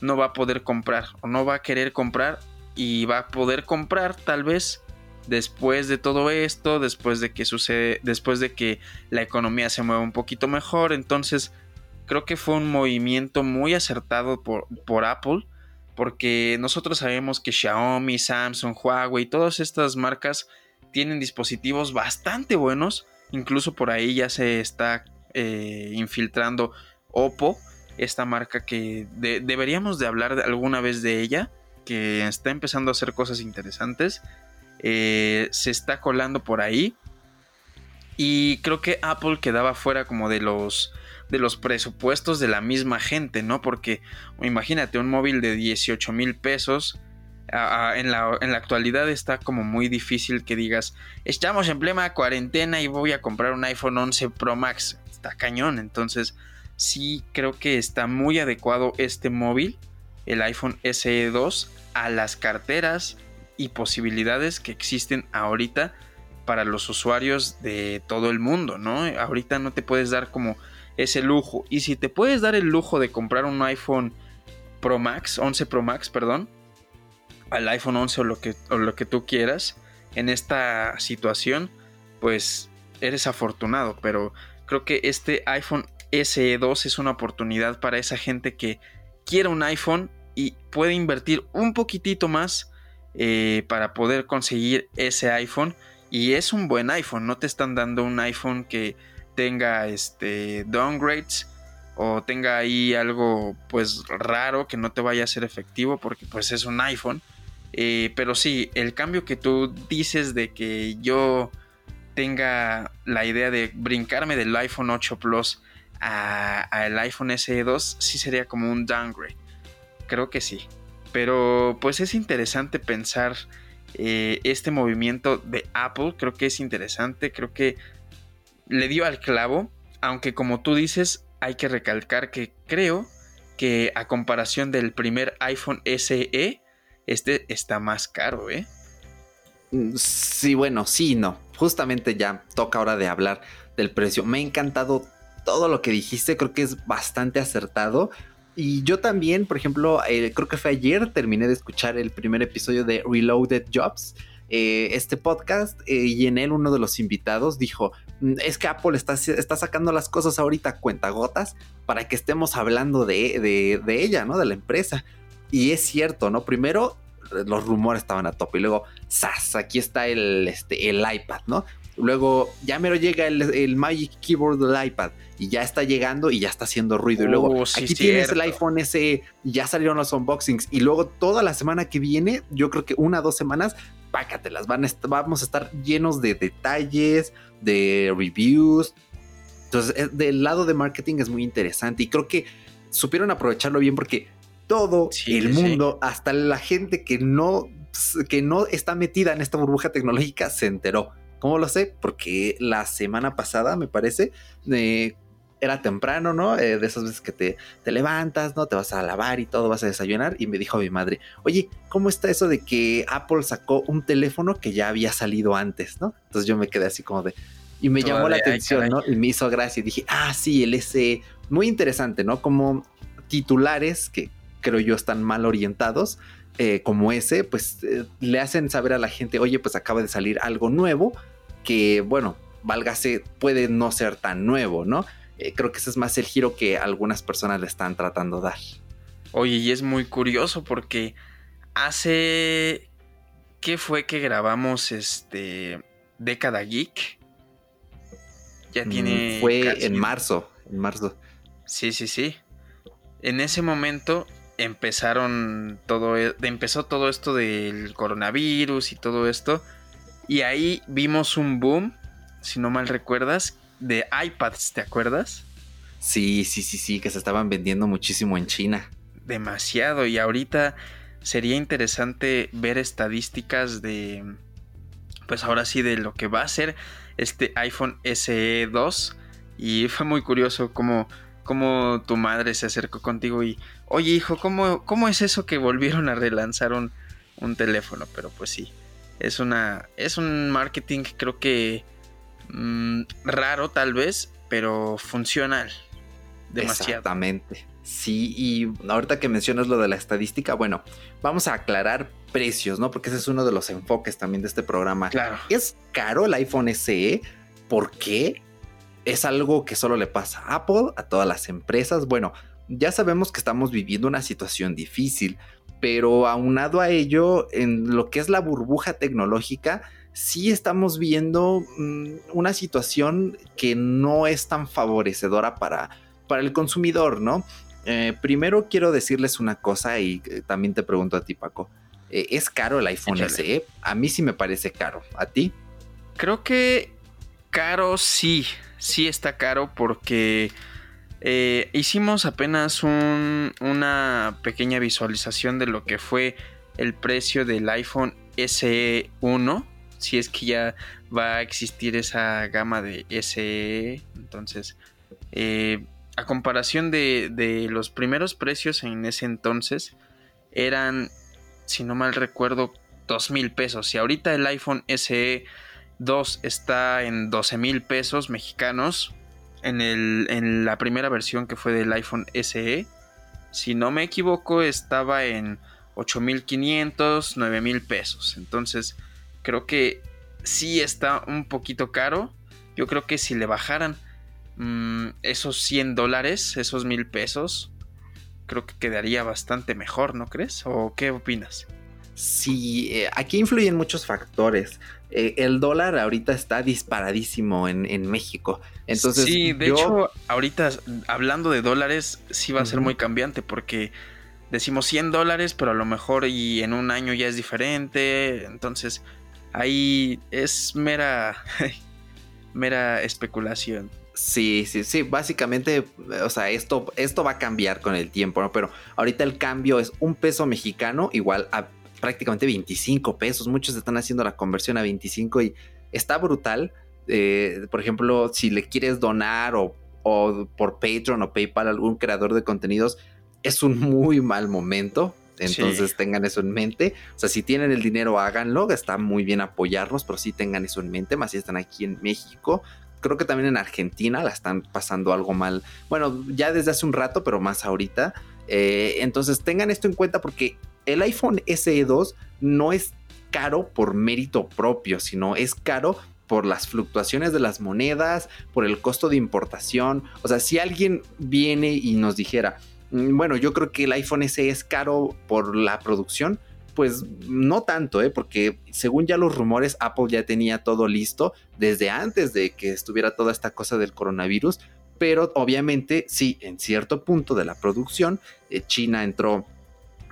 no va a poder comprar o no va a querer comprar y va a poder comprar tal vez después de todo esto, después de que sucede, después de que la economía se mueva un poquito mejor, entonces creo que fue un movimiento muy acertado por, por Apple, porque nosotros sabemos que Xiaomi, Samsung, Huawei, todas estas marcas tienen dispositivos bastante buenos, incluso por ahí ya se está eh, infiltrando Oppo, esta marca que deberíamos de hablar alguna vez de ella, que está empezando a hacer cosas interesantes. Eh, se está colando por ahí. Y creo que Apple quedaba fuera como de los de los presupuestos de la misma gente, ¿no? Porque imagínate un móvil de 18 mil pesos. en, la, en, la, actualidad está como muy difícil que digas, estamos en plena cuarentena y voy a comprar un iPhone 11 Pro Max. Está cañón, entonces sí creo que está muy adecuado este móvil, el iPhone SE 2, a las carteras y posibilidades que existen ahorita para los usuarios de todo el mundo, ¿no? Ahorita no te puedes dar como ese lujo. Y si te puedes dar el lujo de comprar un iPhone Pro Max, 11 Pro Max, perdón, al iPhone 11 o lo que, o lo que tú quieras en esta situación, pues eres afortunado. Pero creo que este iPhone SE2 es una oportunidad para esa gente que quiere un iPhone y puede invertir un poquitito más eh, para poder conseguir ese iPhone. Y es un buen iPhone, no te están dando un iPhone que tenga este downgrades o tenga ahí algo pues raro que no te vaya a ser efectivo porque pues es un iPhone. Eh, pero sí, el cambio que tú dices de que yo tenga la idea de brincarme del iPhone 8 Plus al iPhone SE2 sí sería como un downgrade. Creo que sí. Pero pues es interesante pensar eh, este movimiento de Apple. Creo que es interesante. Creo que le dio al clavo. Aunque como tú dices, hay que recalcar que creo que a comparación del primer iPhone SE, este está más caro, ¿eh? Mm, sí, bueno, sí, no. Justamente ya toca ahora de hablar del precio. Me ha encantado todo lo que dijiste, creo que es bastante acertado. Y yo también, por ejemplo, eh, creo que fue ayer, terminé de escuchar el primer episodio de Reloaded Jobs, eh, este podcast, eh, y en él uno de los invitados dijo, mm, es que Apple está, está sacando las cosas ahorita cuentagotas para que estemos hablando de, ella, ¿no? De la empresa. Y es cierto, ¿no? Primero los rumores estaban a tope y luego, ¡zas! Aquí está el, este, el iPad, ¿no? Luego ya mero llega el, Magic Keyboard del iPad y ya está llegando y ya está haciendo ruido. y luego oh, aquí tienes el iPhone SE, ya salieron los unboxings. Y luego toda la semana que viene, yo creo que una o dos semanas, pácatelas. Van vamos a estar llenos de detalles, de reviews. Entonces, del lado de marketing es muy interesante y creo que supieron aprovecharlo bien porque todo el mundo, hasta la gente que no, que no está metida en esta burbuja tecnológica, se enteró. ¿Cómo lo sé? Porque la semana pasada, me parece, eh, era temprano, ¿no? Eh, de esas veces que te, te, levantas, ¿no? Te vas a lavar y todo, vas a desayunar. Y me dijo mi madre, oye, ¿cómo está eso de que Apple sacó un teléfono que ya había salido antes, ¿no? Entonces yo me quedé así como de... Y me llamó la atención, ¿no? Y me hizo gracia. Y dije, ah, sí, el S. Muy interesante, ¿no? Como titulares que creo yo están mal orientados. Eh, como ese, pues le hacen saber a la gente, oye, pues acaba de salir algo nuevo que, bueno, válgase, puede no ser tan nuevo, ¿no? Eh, creo que ese es más el giro que algunas personas le están tratando de dar. Oye, y es muy curioso porque hace... ¿Qué fue que grabamos este... Década Geek? Ya mm, tiene... fue en marzo, en marzo. Sí, sí, sí. En ese momento empezaron todo, e, empezó todo esto del coronavirus y todo esto. Y ahí vimos un boom, si no mal recuerdas, de iPads, ¿te acuerdas? Sí, sí, sí, sí, que se estaban vendiendo muchísimo en China. Demasiado. Y ahorita sería interesante ver estadísticas de, pues ahora sí, de lo que va a ser este iPhone SE 2. Y fue muy curioso cómo, cómo tu madre se acercó contigo y, oye hijo, ¿cómo, cómo es eso que volvieron a relanzar un, un teléfono? Pero pues sí, es una. Es un marketing, creo que. Mm, raro, tal vez. Pero funcional. demasiado. Exactamente. Sí, y ahorita que mencionas lo de la estadística, bueno, vamos a aclarar precios, ¿no? Porque ese es uno de los enfoques también de este programa. Claro. ¿Es caro el iPhone SE? ¿Por qué? ¿Es algo que solo le pasa a Apple, a todas las empresas? Bueno, ya sabemos que estamos viviendo una situación difícil, pero aunado a ello, en lo que es la burbuja tecnológica, sí estamos viendo mm, una situación que no es tan favorecedora para, para el consumidor, ¿no? Eh, primero quiero decirles una cosa y eh, también te pregunto a ti, Paco. Eh, ¿Es caro el iPhone SE? A mí sí me parece caro. ¿A ti? Creo que caro sí, sí está caro porque hicimos apenas una pequeña visualización de lo que fue el precio del iPhone SE 1 si es que ya va a existir esa gama de SE. Entonces, eh, a comparación de, los primeros precios en ese entonces, eran, si no mal recuerdo, dos mil pesos. Y ahorita el iPhone SE 2 está en 12 mil pesos mexicanos. En, el, en la primera versión que fue del iPhone SE, si no me equivoco, estaba en 8500, 9000 pesos. Entonces, creo que sí está un poquito caro. Yo creo que si le bajaran mm, esos 100 dólares, esos mil pesos, creo que quedaría bastante mejor, ¿no crees? ¿O qué opinas? Sí, eh, aquí influyen muchos factores. Eh, el dólar ahorita está disparadísimo en, México. Entonces, sí, de hecho, ahorita hablando de dólares, sí va a ser muy cambiante porque decimos 100 dólares, pero a lo mejor y en un año ya es diferente. Entonces, ahí es mera, mera especulación. Sí, sí, sí, básicamente, o sea, esto, esto va a cambiar con el tiempo, ¿no? Pero ahorita el cambio es un peso mexicano igual a prácticamente 25 pesos. Muchos están haciendo la conversión a 25 y está brutal. Eh, por ejemplo, si le quieres donar o, o por Patreon o PayPal a algún creador de contenidos, es un muy mal momento entonces tengan eso en mente. O sea, si tienen el dinero, háganlo. Está muy bien apoyarlos, pero sí tengan eso en mente, más si están aquí en México. Creo que también en Argentina la están pasando algo mal. Bueno, ya desde hace un rato, pero más ahorita. Eh, entonces tengan esto en cuenta porque el iPhone SE 2 no es caro por mérito propio, sino es caro por las fluctuaciones de las monedas, por el costo de importación. O sea, si alguien viene y nos dijera, Mm, bueno, yo creo que el iPhone SE es caro por la producción. Pues no tanto, ¿eh? porque según ya los rumores, Apple ya tenía todo listo desde antes de que estuviera toda esta cosa del coronavirus. Pero obviamente, sí, en cierto punto de la producción, eh, China entró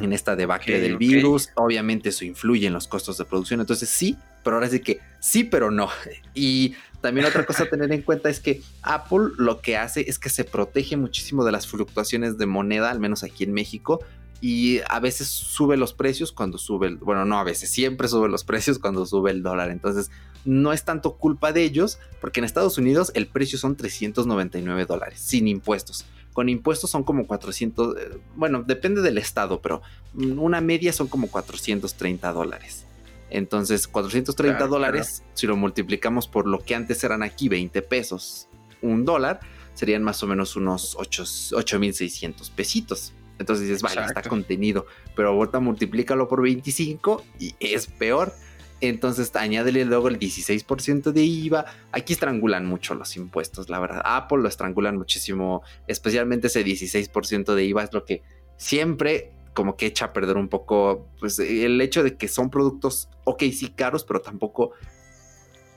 en esta debacle del virus. Obviamente eso influye en los costos de producción. Entonces sí, pero ahora sí que sí, pero no. Y también otra cosa a tener en cuenta es que Apple lo que hace es que se protege muchísimo de las fluctuaciones de moneda, al menos aquí en México. Y a veces sube los precios cuando sube el, bueno, no a veces, siempre sube los precios cuando sube el dólar. Entonces, no es tanto culpa de ellos, porque en Estados Unidos el precio son 399 dólares, sin impuestos. Con impuestos son como 400, eh, bueno, depende del estado, pero una media son como 430 dólares. Entonces, 430 dólares, si lo multiplicamos por lo que antes eran aquí 20 pesos, un dólar, serían más o menos unos 8,600 pesitos. Entonces dices, vale, está contenido, pero ahorita multiplícalo por 25 y es peor. Entonces añádele luego el 16% de IVA. Aquí estrangulan mucho los impuestos, la verdad. Apple lo estrangulan muchísimo, especialmente ese 16% de IVA es lo que siempre como que echa a perder un poco pues, el hecho de que son productos, ok, sí caros, pero tampoco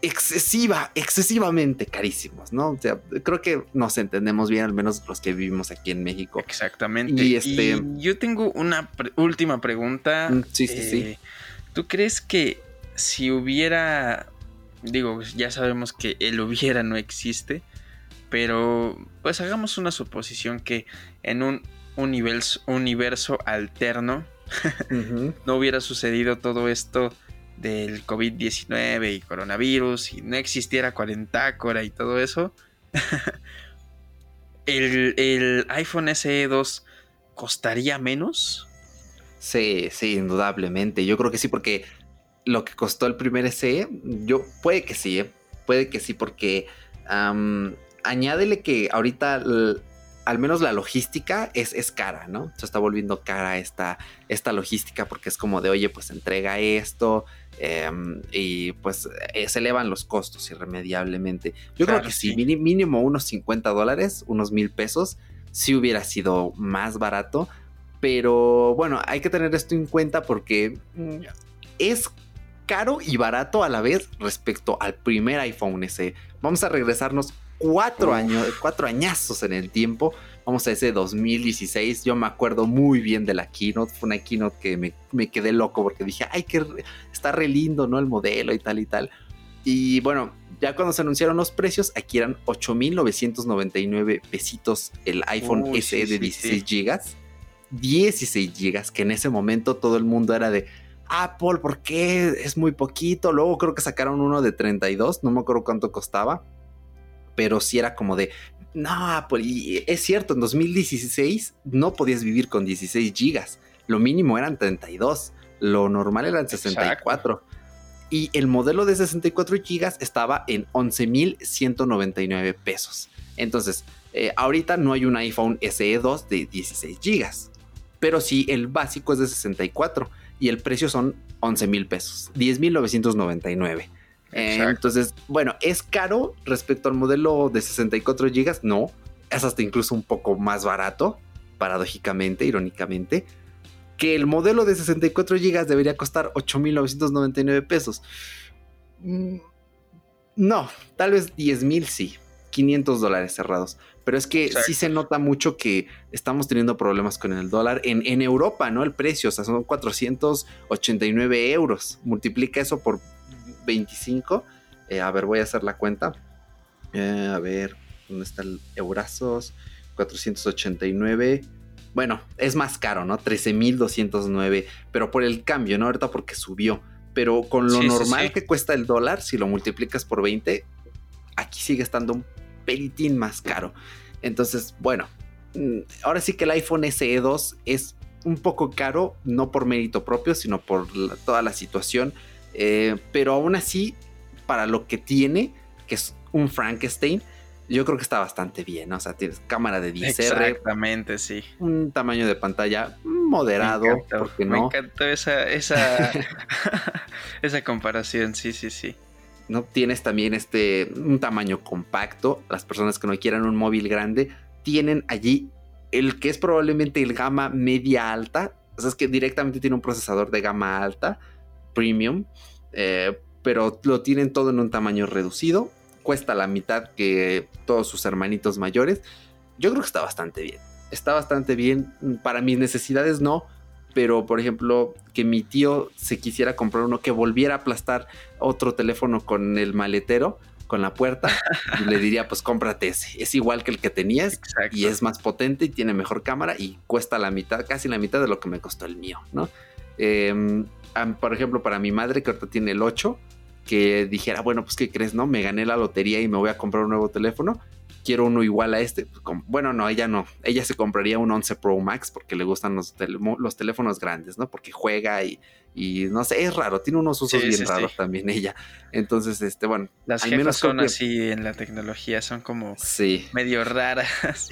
excesiva, excesivamente carísimos, ¿no? O sea, creo que nos entendemos bien, al menos los que vivimos aquí en México. Exactamente. Y, este... yo tengo una última pregunta. Mm, sí, sí, sí. Eh, ¿Tú crees que si hubiera, digo, ya sabemos que el hubiera no existe, pero pues hagamos una suposición que en un universo, universo alterno no hubiera sucedido todo esto del COVID-19 y coronavirus y no existiera cuarentácora y todo eso, ¿el, iPhone SE 2 costaría menos? Sí, sí, indudablemente. Yo creo que sí, porque lo que costó el primer SE, yo puede que sí, ¿eh? puede que sí, porque añádele que ahorita al menos la logística es, es cara, ¿no? Se está volviendo cara esta, esta logística porque es como de, oye, pues entrega esto em, y pues eh, se elevan los costos irremediablemente. Yo creo que sí, mínimo unos 50 dólares, unos mil pesos, sí hubiera sido más barato, pero bueno, hay que tener esto en cuenta porque mm, es caro y barato a la vez respecto al primer iPhone SE. Vamos a regresarnos cuatro años, cuatro añazos en el tiempo. Vamos a ese 2016. Yo me acuerdo muy bien de la keynote. Fue una keynote que me, quedé loco porque dije, ay, que está re lindo, ¿no? El modelo y tal y tal. Y bueno, ya cuando se anunciaron los precios, aquí eran 8,999 pesitos el iPhone SE de 16 GB. 16 GB, que en ese momento todo el mundo era de Apple, ¿por qué? Es muy poquito. Luego creo que sacaron uno de 32, no me acuerdo cuánto costaba pero sí era como de, no, pues, es cierto, en 2016 no podías vivir con 16 gigas, lo mínimo eran 32, lo normal eran 64. Y el modelo de 64 gigas estaba en 11.199 pesos. Entonces, eh, ahorita no hay un iPhone SE 2 de 16 gigas, pero sí el básico es de 64 y el precio son 11 mil pesos, 10.999 entonces, bueno, ¿es caro respecto al modelo de 64 GB? No, es hasta incluso un poco más barato, paradójicamente, irónicamente, que el modelo de 64 GB debería costar 8.999 pesos. Mm, no, tal vez 10.000 sí, 500 dólares cerrados. Pero es que sí se nota mucho que estamos teniendo problemas con el dólar en, en Europa, ¿no? El precio, o sea, son 489 euros. Multiplica eso por 25. Eh, a ver, voy a hacer la cuenta. Eh, a ver, ¿dónde está el Eurazos? 489. Bueno, es más caro, ¿no? 13.209. Pero por el cambio, ¿no? Ahorita porque subió. Pero con lo normal que cuesta el dólar, si lo multiplicas por 20, aquí sigue estando un pelitín más caro. Entonces, bueno, mm, ahora sí que el iPhone SE 2 es un poco caro, no por mérito propio, sino por toda la situación eh, pero aún así, para lo que tiene, que es un Frankenstein, yo creo que está bastante bien. O sea, tienes cámara de 10R. Exactamente, sí. Un tamaño de pantalla moderado. Me encantó, no? me encantó esa, esa, esa comparación, sí, sí, sí. No tienes también este un tamaño compacto. Las personas que no quieran un móvil grande tienen allí el que es probablemente el gama media alta. O sea, es que directamente tiene un procesador de gama alta premium, eh, pero lo tienen todo en un tamaño reducido. Cuesta la mitad que todos sus hermanitos mayores. Yo creo que está bastante bien. Está bastante bien. Para mis necesidades no. Pero, por ejemplo, que mi tío se quisiera comprar uno que volviera a aplastar otro teléfono con el maletero, con la puerta, le diría, pues cómprate ese. Es igual que el que tenías y es más potente y tiene mejor cámara y cuesta la mitad, casi la mitad de lo que me costó el mío, ¿no? Eh, por ejemplo, para mi madre que ahorita tiene el 8, que dijera, bueno, pues ¿qué crees? No, me gané la lotería y me voy a comprar un nuevo teléfono. Quiero uno igual a este. Pues, bueno, no, ella no. Ella se compraría un 11 Pro Max porque le gustan los, los teléfonos grandes, ¿no? Porque juega y, y, no sé, es raro. Tiene unos usos bien raros también ella. Entonces, este, bueno. Las al menos son así en la tecnología, son como medio raras.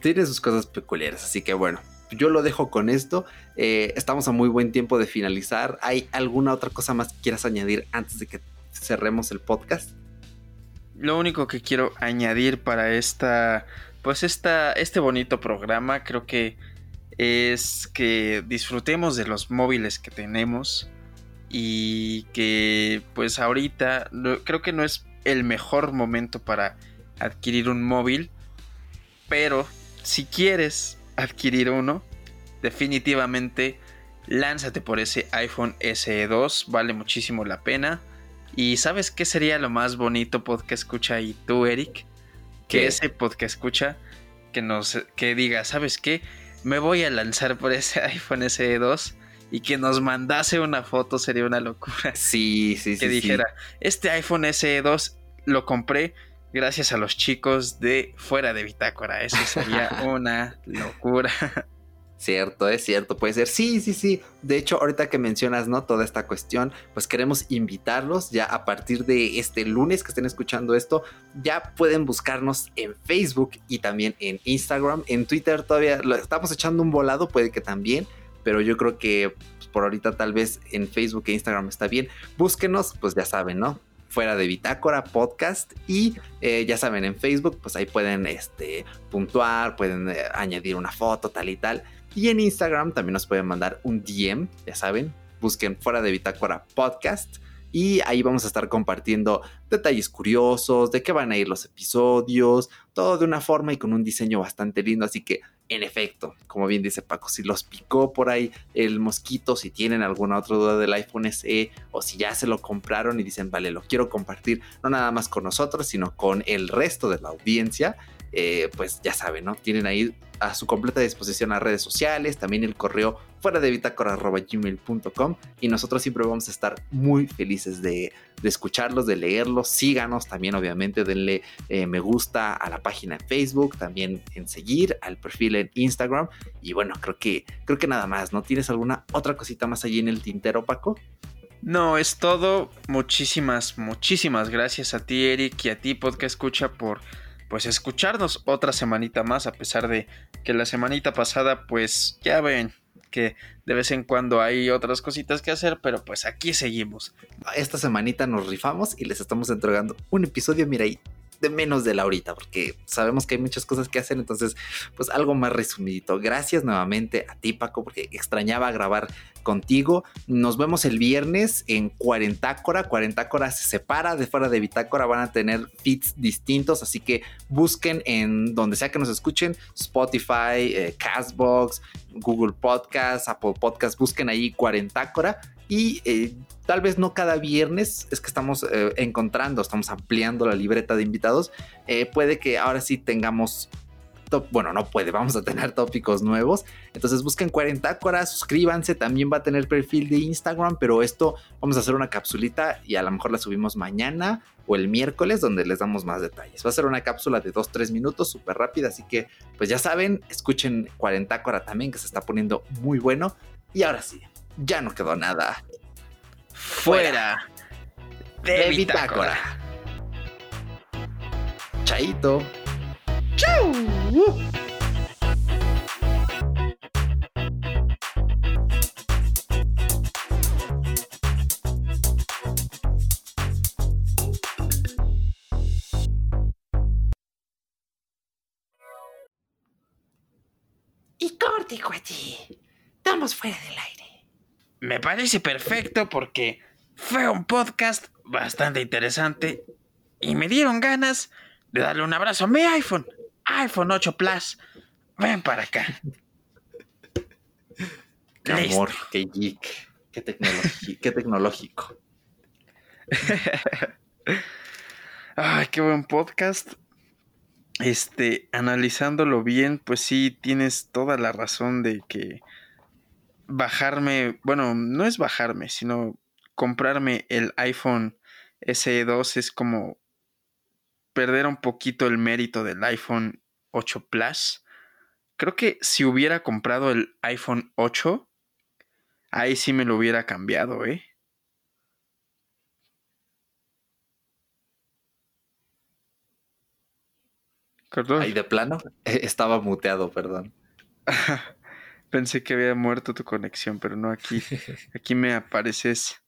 Tiene sus cosas peculiares, así que bueno, yo lo dejo con esto. Eh, estamos a muy buen tiempo de finalizar. ¿Hay alguna otra cosa más que quieras añadir antes de que cerremos el podcast? Lo único que quiero añadir para esta, pues esta, este bonito programa, creo que es que disfrutemos de los móviles que tenemos y que pues ahorita creo que no es el mejor momento para adquirir un móvil, pero si quieres adquirir uno, definitivamente lánzate por ese iPhone SE 2, vale muchísimo la pena. Y ¿sabes qué sería lo más bonito podcast escucha y tú, Eric? Que ese podcast escucha que nos que diga, ¿sabes qué? Me voy a lanzar por ese iPhone SE 2 y que nos mandase una foto sería una locura. Sí, sí, sí. Que dijera, este iPhone SE 2 lo compré gracias a los chicos de Fuera de Bitácora. Eso sería una locura. Cierto, es cierto, puede ser. Sí, sí, sí. De hecho, ahorita que mencionas, ¿no? Toda esta cuestión, pues queremos invitarlos ya a partir de este lunes que estén escuchando esto, ya pueden buscarnos en Facebook y también en Instagram. En Twitter todavía lo estamos echando un volado, puede que también, pero yo creo que pues, por ahorita tal vez en Facebook e Instagram está bien. Búsquenos, pues ya saben, ¿no? fuera de Bitácora Podcast y eh, ya saben en Facebook pues ahí pueden este, puntuar, pueden eh, añadir una foto tal y tal y en Instagram también nos pueden mandar un DM, ya saben, busquen fuera de Bitácora Podcast. Y ahí vamos a estar compartiendo detalles curiosos, de qué van a ir los episodios, todo de una forma y con un diseño bastante lindo. Así que, en efecto, como bien dice Paco, si los picó por ahí el mosquito, si tienen alguna otra duda del iPhone SE o si ya se lo compraron y dicen, vale, lo quiero compartir, no nada más con nosotros, sino con el resto de la audiencia, eh, pues ya saben, ¿no? Tienen ahí a su completa disposición las redes sociales, también el correo fuera de bitácora.gmail.com y nosotros siempre vamos a estar muy felices de, escucharlos, de leerlos. Síganos también, obviamente, denle eh, me gusta a la página en Facebook, también en seguir al perfil en Instagram. Y bueno, creo que, creo que nada más, ¿no? ¿Tienes alguna otra cosita más allí en el tintero, Paco? No, es todo. Muchísimas, muchísimas gracias a ti, Eric, y a ti, Podcast Escucha, por pues escucharnos otra semanita más, a pesar de que la semanita pasada, pues ya ven que de vez en cuando hay otras cositas que hacer, pero pues aquí seguimos. Esta semanita nos rifamos y les estamos entregando un episodio, mira ahí, menos de la horita, porque sabemos que hay muchas cosas que hacer, entonces, pues algo más resumidito. Gracias nuevamente a ti, Paco, porque extrañaba grabar contigo. Nos vemos el viernes en Cuarentácora. Cuarentácora se separa de fuera de Bitácora, van a tener feeds distintos, así que busquen en donde sea que nos escuchen, Spotify, eh, Castbox, Google Podcast, Apple Podcast, busquen ahí Cuarentácora y eh, tal vez no cada viernes es que estamos eh, encontrando, estamos ampliando la libreta de invitados. Eh, puede que ahora sí tengamos bueno, no puede, vamos a tener tópicos nuevos. Entonces busquen 40 horas, suscríbanse, también va a tener perfil de Instagram, pero esto vamos a hacer una capsulita y a lo mejor la subimos mañana o el miércoles donde les damos más detalles. Va a ser una cápsula de 2-3 minutos, súper rápida, así que pues ya saben, escuchen 40 horas también que se está poniendo muy bueno. Y ahora sí, ya no quedó nada. Fuera, de, Bitácora. Chaito. ¡Chau! Y córtico a ti. Estamos fuera del aire me parece perfecto porque fue un podcast bastante interesante y me dieron ganas de darle un abrazo a mi iPhone, iPhone 8 Plus. Ven para acá. Qué amor, qué geek, qué, qué tecnológico. Ay, qué buen podcast. Este, analizándolo bien, pues sí, tienes toda la razón de que bajarme, bueno, no es bajarme, sino comprarme el iPhone SE2 es como perder un poquito el mérito del iPhone 8 Plus. Creo que si hubiera comprado el iPhone 8, ahí sí me lo hubiera cambiado, ¿eh? Ahí de plano estaba muteado, perdón. Pensé que había muerto tu conexión, pero no aquí. Aquí me apareces